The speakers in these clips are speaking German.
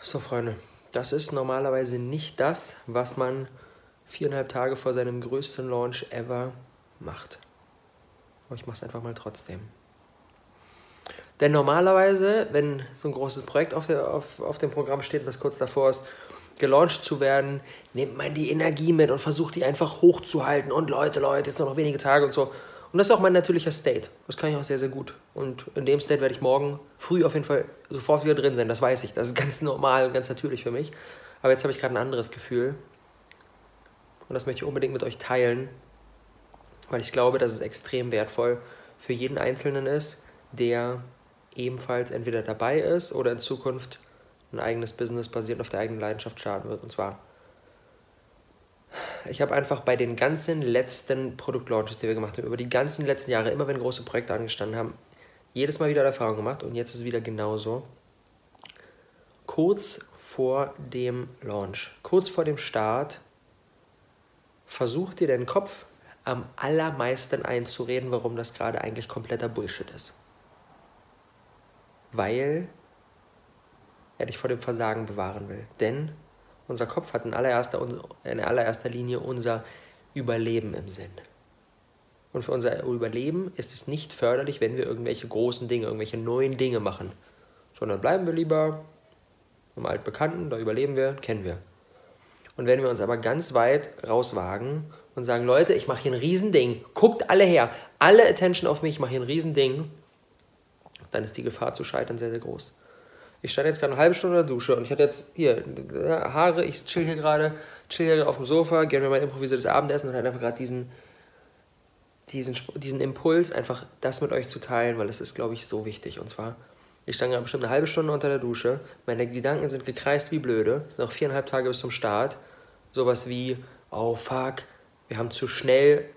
So, Freunde, das ist normalerweise nicht das, was man viereinhalb Tage vor seinem größten Launch ever macht. Aber ich mache es einfach mal trotzdem. Denn normalerweise, wenn so ein großes Projekt auf, der, auf, auf dem Programm steht, was kurz davor ist, gelauncht zu werden, nimmt man die Energie mit und versucht die einfach hochzuhalten. Und Leute, Leute, jetzt nur noch wenige Tage und so. Und das ist auch mein natürlicher State. Das kann ich auch sehr, sehr gut. Und in dem State werde ich morgen früh auf jeden Fall sofort wieder drin sein. Das weiß ich. Das ist ganz normal und ganz natürlich für mich. Aber jetzt habe ich gerade ein anderes Gefühl. Und das möchte ich unbedingt mit euch teilen, weil ich glaube, dass es extrem wertvoll für jeden Einzelnen ist, der ebenfalls entweder dabei ist oder in Zukunft ein eigenes Business basierend auf der eigenen Leidenschaft starten wird. Und zwar, ich habe einfach bei den ganzen letzten Produktlaunches, die wir gemacht haben, über die ganzen letzten Jahre, immer wenn große Projekte angestanden haben, jedes Mal wieder Erfahrung gemacht und jetzt ist es wieder genauso. Kurz vor dem Launch, kurz vor dem Start, versucht dir deinen Kopf am allermeisten einzureden, warum das gerade eigentlich kompletter Bullshit ist. Weil er dich vor dem Versagen bewahren will. Denn unser Kopf hat in allererster, in allererster Linie unser Überleben im Sinn. Und für unser Überleben ist es nicht förderlich, wenn wir irgendwelche großen Dinge, irgendwelche neuen Dinge machen. Sondern bleiben wir lieber im Altbekannten, da überleben wir, kennen wir. Und wenn wir uns aber ganz weit rauswagen und sagen, Leute, ich mache hier ein Riesending, guckt alle her, alle Attention auf mich, ich mache hier ein Riesending, dann ist die Gefahr zu scheitern sehr, sehr groß. Ich stand jetzt gerade eine halbe Stunde in der Dusche und ich hatte jetzt hier Haare, ich chill hier gerade, chill hier auf dem Sofa, gerne mir mein improvisiertes Abendessen und hatte einfach gerade diesen, diesen, diesen Impuls, einfach das mit euch zu teilen, weil es ist, glaube ich, so wichtig. Und zwar, ich stand gerade bestimmt eine halbe Stunde unter der Dusche, meine Gedanken sind gekreist wie blöde, es sind noch viereinhalb Tage bis zum Start. Sowas wie, oh fuck, wir haben zu schnell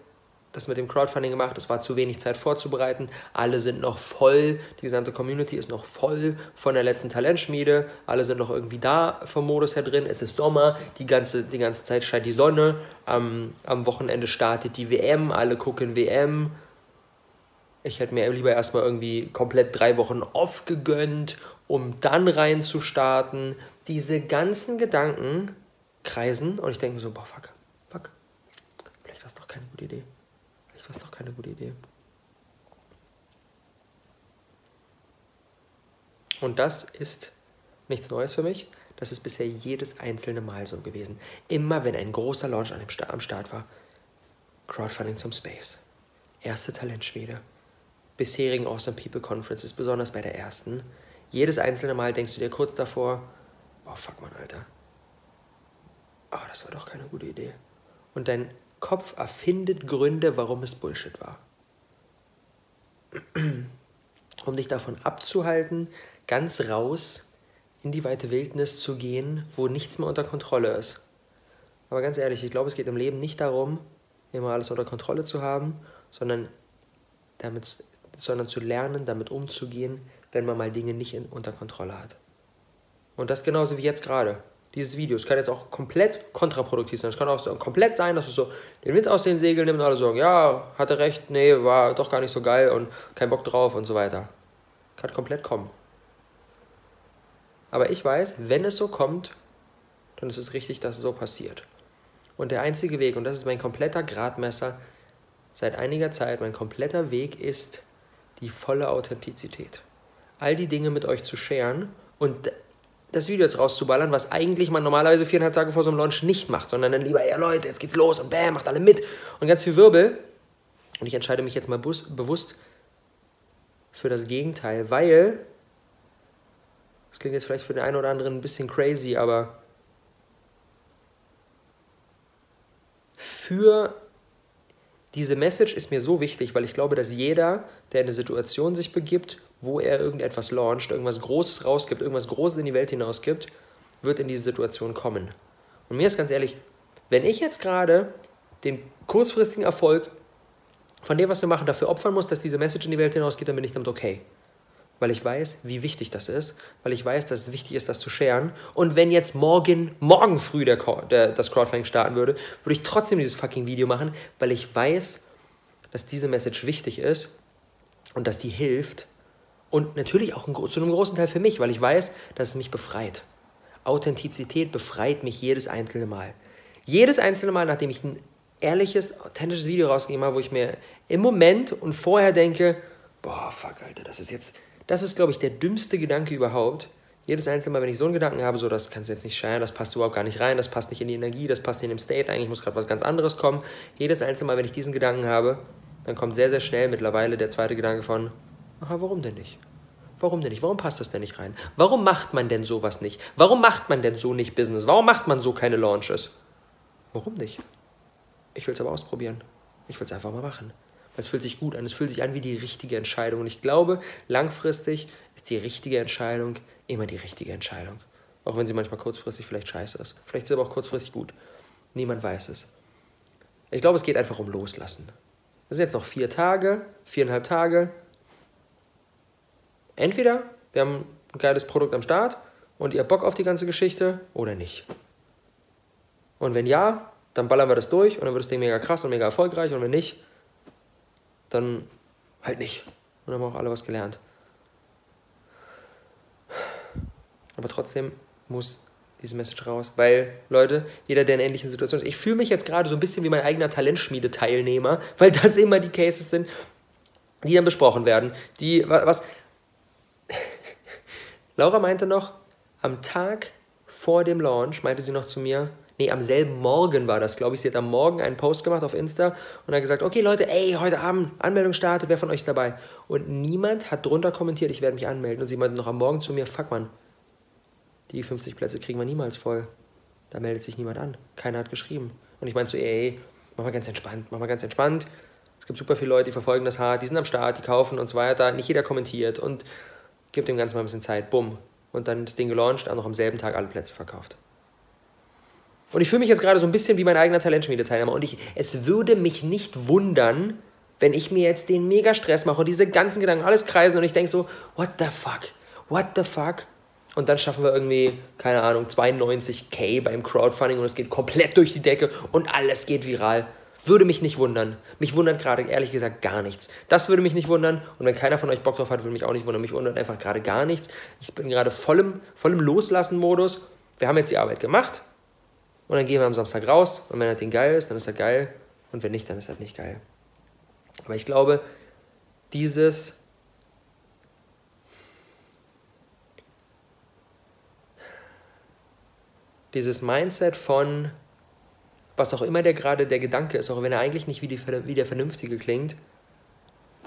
das mit dem Crowdfunding gemacht, es war zu wenig Zeit vorzubereiten, alle sind noch voll, die gesamte Community ist noch voll von der letzten Talentschmiede, alle sind noch irgendwie da vom Modus her drin, es ist Sommer, die ganze, die ganze Zeit scheint die Sonne, am, am Wochenende startet die WM, alle gucken WM. Ich hätte mir lieber erstmal irgendwie komplett drei Wochen off gegönnt, um dann rein zu starten. Diese ganzen Gedanken kreisen und ich denke mir so, boah, fuck, fuck, vielleicht war es doch keine gute Idee. Das ist doch keine gute Idee. Und das ist nichts Neues für mich. Das ist bisher jedes einzelne Mal so gewesen. Immer wenn ein großer Launch am Start war. Crowdfunding zum Space. Erste Talentschmiede. Bisherigen Awesome People Conferences, besonders bei der ersten. Jedes einzelne Mal denkst du dir kurz davor, oh fuck man, Alter. Oh, das war doch keine gute Idee. Und dein Kopf erfindet Gründe, warum es Bullshit war. Um dich davon abzuhalten, ganz raus in die weite Wildnis zu gehen, wo nichts mehr unter Kontrolle ist. Aber ganz ehrlich, ich glaube, es geht im Leben nicht darum, immer alles unter Kontrolle zu haben, sondern, damit, sondern zu lernen, damit umzugehen, wenn man mal Dinge nicht in, unter Kontrolle hat. Und das genauso wie jetzt gerade dieses Video. Es kann jetzt auch komplett kontraproduktiv sein. Es kann auch so komplett sein, dass du so den Wind aus den Segeln nimmst und alle sagen, ja, hatte recht, nee, war doch gar nicht so geil und kein Bock drauf und so weiter. Kann komplett kommen. Aber ich weiß, wenn es so kommt, dann ist es richtig, dass es so passiert. Und der einzige Weg, und das ist mein kompletter Gradmesser seit einiger Zeit, mein kompletter Weg ist die volle Authentizität. All die Dinge mit euch zu scheren und das Video jetzt rauszuballern, was eigentlich man normalerweise viereinhalb Tage vor so einem Launch nicht macht, sondern dann lieber, ja Leute, jetzt geht's los und bam, macht alle mit und ganz viel Wirbel. Und ich entscheide mich jetzt mal bewusst für das Gegenteil, weil, das klingt jetzt vielleicht für den einen oder anderen ein bisschen crazy, aber für diese Message ist mir so wichtig, weil ich glaube, dass jeder, der in eine Situation sich begibt, wo er irgendetwas launcht, irgendwas Großes rausgibt, irgendwas Großes in die Welt hinausgibt, wird in diese Situation kommen. Und mir ist ganz ehrlich, wenn ich jetzt gerade den kurzfristigen Erfolg von dem, was wir machen, dafür opfern muss, dass diese Message in die Welt hinausgeht, dann bin ich damit okay. Weil ich weiß, wie wichtig das ist, weil ich weiß, dass es wichtig ist, das zu scheren. Und wenn jetzt morgen, morgen früh der, der, das Crowdfunding starten würde, würde ich trotzdem dieses fucking Video machen, weil ich weiß, dass diese Message wichtig ist und dass die hilft, und natürlich auch zu einem großen Teil für mich, weil ich weiß, dass es mich befreit. Authentizität befreit mich jedes einzelne Mal. Jedes einzelne Mal, nachdem ich ein ehrliches, authentisches Video rausgegeben habe, wo ich mir im Moment und vorher denke, boah, fuck, Alter, das ist jetzt, das ist, glaube ich, der dümmste Gedanke überhaupt. Jedes einzelne Mal, wenn ich so einen Gedanken habe, so, das kannst du jetzt nicht scheren, das passt überhaupt gar nicht rein, das passt nicht in die Energie, das passt nicht in den State, eigentlich muss gerade was ganz anderes kommen. Jedes einzelne Mal, wenn ich diesen Gedanken habe, dann kommt sehr, sehr schnell mittlerweile der zweite Gedanke von, aha, warum denn nicht? Warum denn nicht? Warum passt das denn nicht rein? Warum macht man denn sowas nicht? Warum macht man denn so nicht Business? Warum macht man so keine Launches? Warum nicht? Ich will es aber ausprobieren. Ich will es einfach mal machen. Es fühlt sich gut an. Es fühlt sich an wie die richtige Entscheidung. Und ich glaube, langfristig ist die richtige Entscheidung immer die richtige Entscheidung. Auch wenn sie manchmal kurzfristig vielleicht scheiße ist. Vielleicht ist sie aber auch kurzfristig gut. Niemand weiß es. Ich glaube, es geht einfach um Loslassen. Das sind jetzt noch vier Tage, viereinhalb Tage. Entweder wir haben ein geiles Produkt am Start und ihr habt Bock auf die ganze Geschichte oder nicht. Und wenn ja, dann ballern wir das durch und dann wird das Ding mega krass und mega erfolgreich. Und wenn nicht, dann halt nicht. Und dann haben auch alle was gelernt. Aber trotzdem muss diese Message raus. Weil, Leute, jeder, der in ähnlichen Situationen ist, ich fühle mich jetzt gerade so ein bisschen wie mein eigener Talentschmiede-Teilnehmer, weil das immer die Cases sind, die dann besprochen werden. Die, was. Laura meinte noch, am Tag vor dem Launch, meinte sie noch zu mir, nee, am selben Morgen war das, glaube ich. Sie hat am Morgen einen Post gemacht auf Insta und hat gesagt, okay Leute, ey, heute Abend Anmeldung startet, wer von euch ist dabei? Und niemand hat drunter kommentiert, ich werde mich anmelden. Und sie meinte noch am Morgen zu mir, fuck man, die 50 Plätze kriegen wir niemals voll. Da meldet sich niemand an. Keiner hat geschrieben. Und ich meinte so, ey, mach mal ganz entspannt, mach mal ganz entspannt. Es gibt super viele Leute, die verfolgen das hart, die sind am Start, die kaufen und so weiter. Nicht jeder kommentiert und gibt dem Ganzen mal ein bisschen Zeit. Bumm. Und dann das Ding gelauncht, auch noch am selben Tag alle Plätze verkauft. Und ich fühle mich jetzt gerade so ein bisschen wie mein eigener Talentschmiede-Teilnehmer. Und ich, es würde mich nicht wundern, wenn ich mir jetzt den mega Stress mache und diese ganzen Gedanken alles kreisen und ich denke so, what the fuck? What the fuck? Und dann schaffen wir irgendwie, keine Ahnung, 92k beim Crowdfunding und es geht komplett durch die Decke und alles geht viral. Würde mich nicht wundern. Mich wundert gerade ehrlich gesagt gar nichts. Das würde mich nicht wundern. Und wenn keiner von euch Bock drauf hat, würde mich auch nicht wundern. Mich wundert einfach gerade gar nichts. Ich bin gerade voll im, Loslassen-Modus. Wir haben jetzt die Arbeit gemacht. Und dann gehen wir am Samstag raus. Und wenn das Ding geil ist, dann ist er geil. Und wenn nicht, dann ist das nicht geil. Aber ich glaube, dieses dieses Mindset von, was auch immer der gerade der Gedanke ist, auch wenn er eigentlich nicht wie, die, wie der Vernünftige klingt,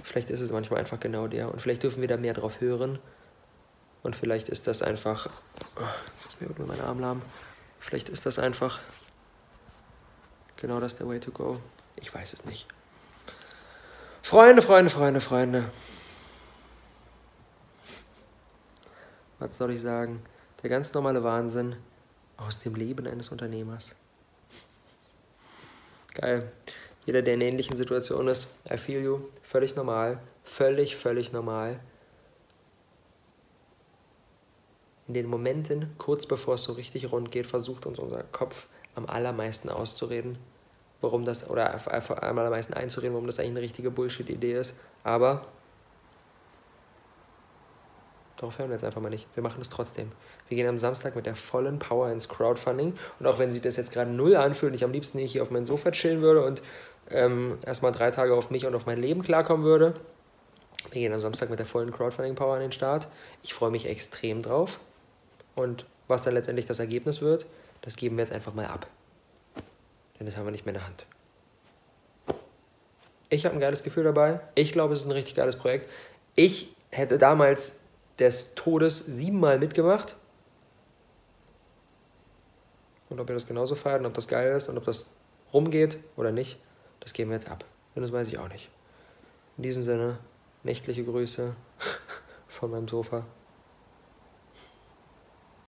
vielleicht ist es manchmal einfach genau der. Und vielleicht dürfen wir da mehr drauf hören. Und vielleicht ist das einfach. Oh, jetzt ist mir irgendwie mein Arm lahm. Vielleicht ist das einfach genau das der Way to go. Ich weiß es nicht. Freunde, Freunde, Freunde, Freunde. Was soll ich sagen? Der ganz normale Wahnsinn aus dem Leben eines Unternehmers. Geil. Jeder, der in ähnlichen Situationen ist, I feel you, völlig normal, völlig, völlig normal. In den Momenten, kurz bevor es so richtig rund geht, versucht uns unser Kopf am allermeisten auszureden, warum das, oder am allermeisten einzureden, warum das eigentlich eine richtige Bullshit-Idee ist. Aber Darauf hören wir jetzt einfach mal nicht. Wir machen es trotzdem. Wir gehen am Samstag mit der vollen Power ins Crowdfunding. Und auch wenn sich das jetzt gerade null anfühlt und ich am liebsten hier auf mein Sofa chillen würde und ähm, erstmal drei Tage auf mich und auf mein Leben klarkommen würde, wir gehen am Samstag mit der vollen Crowdfunding-Power an den Start. Ich freue mich extrem drauf. Und was dann letztendlich das Ergebnis wird, das geben wir jetzt einfach mal ab. Denn das haben wir nicht mehr in der Hand. Ich habe ein geiles Gefühl dabei. Ich glaube, es ist ein richtig geiles Projekt. Ich hätte damals des Todes siebenmal mitgemacht. Und ob ihr das genauso feiert und ob das geil ist und ob das rumgeht oder nicht, das geben wir jetzt ab. Und das weiß ich auch nicht. In diesem Sinne, nächtliche Grüße von meinem Sofa.